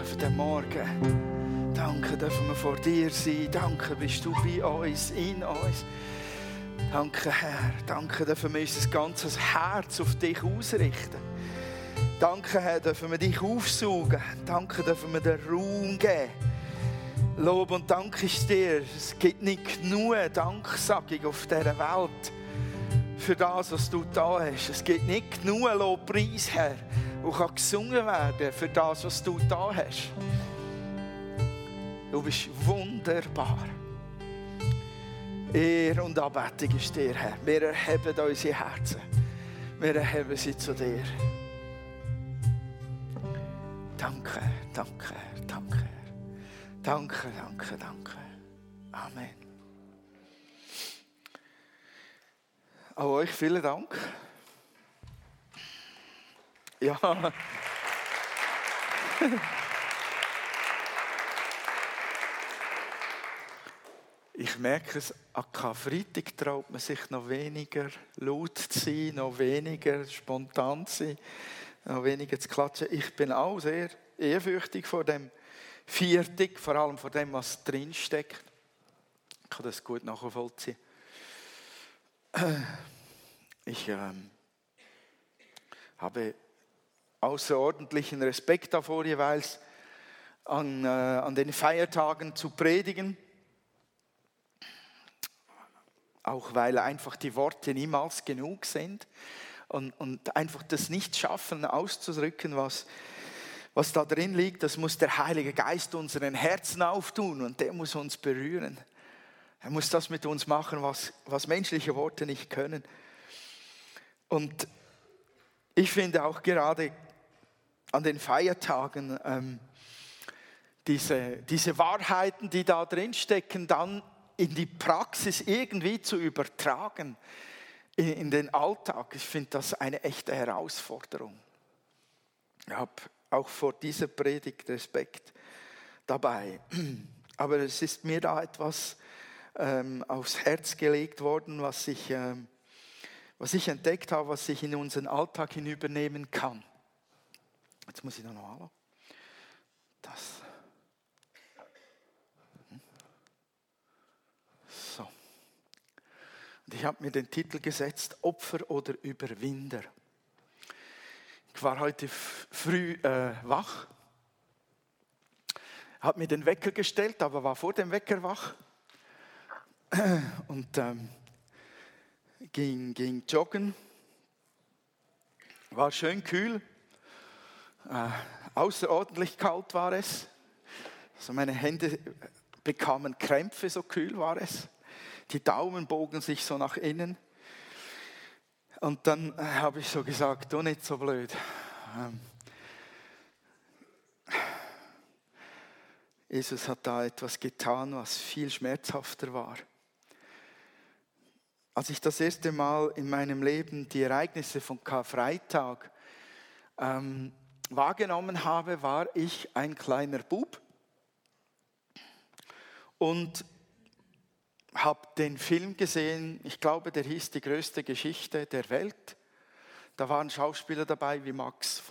heute Morgen. Danke dürfen wir vor dir sein. Danke bist du bei uns, in uns. Danke, Herr. Danke dürfen wir unser ganzes Herz auf dich ausrichten. Danke, Herr, dürfen wir dich aufsaugen. Danke dürfen wir den Raum geben. Lob und Dank ist dir. Es gibt nicht genug Danksagung auf dieser Welt für das, was du da hast. Es gibt nicht genug Lobpreis, Herr, wo kann gesungen werden für das, was du da hast. Du bist wunderbar. Ehr und Anbetung ist dir, Herr. Wir erheben unsere Herzen. Wir erheben sie zu dir. Danke, danke, danke. Danke, danke, danke. Amen. Auch euch vielen Dank. Ja. Ich merke es, an Karfreitag traut man sich noch weniger laut zu sein, noch weniger spontan zu sein, noch weniger zu klatschen. Ich bin auch sehr ehrfürchtig vor dem Viertig, vor allem vor dem, was drinsteckt. Ich kann das gut nachvollziehen. Ich ähm, habe außerordentlichen Respekt davor, jeweils an, äh, an den Feiertagen zu predigen. Auch weil einfach die Worte niemals genug sind und, und einfach das nicht schaffen auszudrücken, was, was da drin liegt, das muss der Heilige Geist unseren Herzen auftun und der muss uns berühren. Er muss das mit uns machen, was, was menschliche Worte nicht können. Und ich finde auch gerade an den Feiertagen ähm, diese, diese Wahrheiten, die da drin stecken, dann in die Praxis irgendwie zu übertragen, in, in den Alltag. Ich finde das eine echte Herausforderung. Ich habe auch vor dieser Predigt Respekt dabei. Aber es ist mir da etwas ähm, aufs Herz gelegt worden, was ich, ähm, was ich entdeckt habe, was ich in unseren Alltag hinübernehmen kann. Jetzt muss ich da noch hallo. Das. Und ich habe mir den Titel gesetzt, Opfer oder Überwinder. Ich war heute früh äh, wach, habe mir den Wecker gestellt, aber war vor dem Wecker wach und ähm, ging, ging joggen. War schön kühl, äh, außerordentlich kalt war es. Also meine Hände bekamen Krämpfe, so kühl war es. Die Daumen bogen sich so nach innen. Und dann habe ich so gesagt, du nicht so blöd. Ähm, Jesus hat da etwas getan, was viel schmerzhafter war. Als ich das erste Mal in meinem Leben die Ereignisse von Karfreitag ähm, wahrgenommen habe, war ich ein kleiner Bub und habe den Film gesehen, ich glaube, der hieß Die größte Geschichte der Welt. Da waren Schauspieler dabei wie Max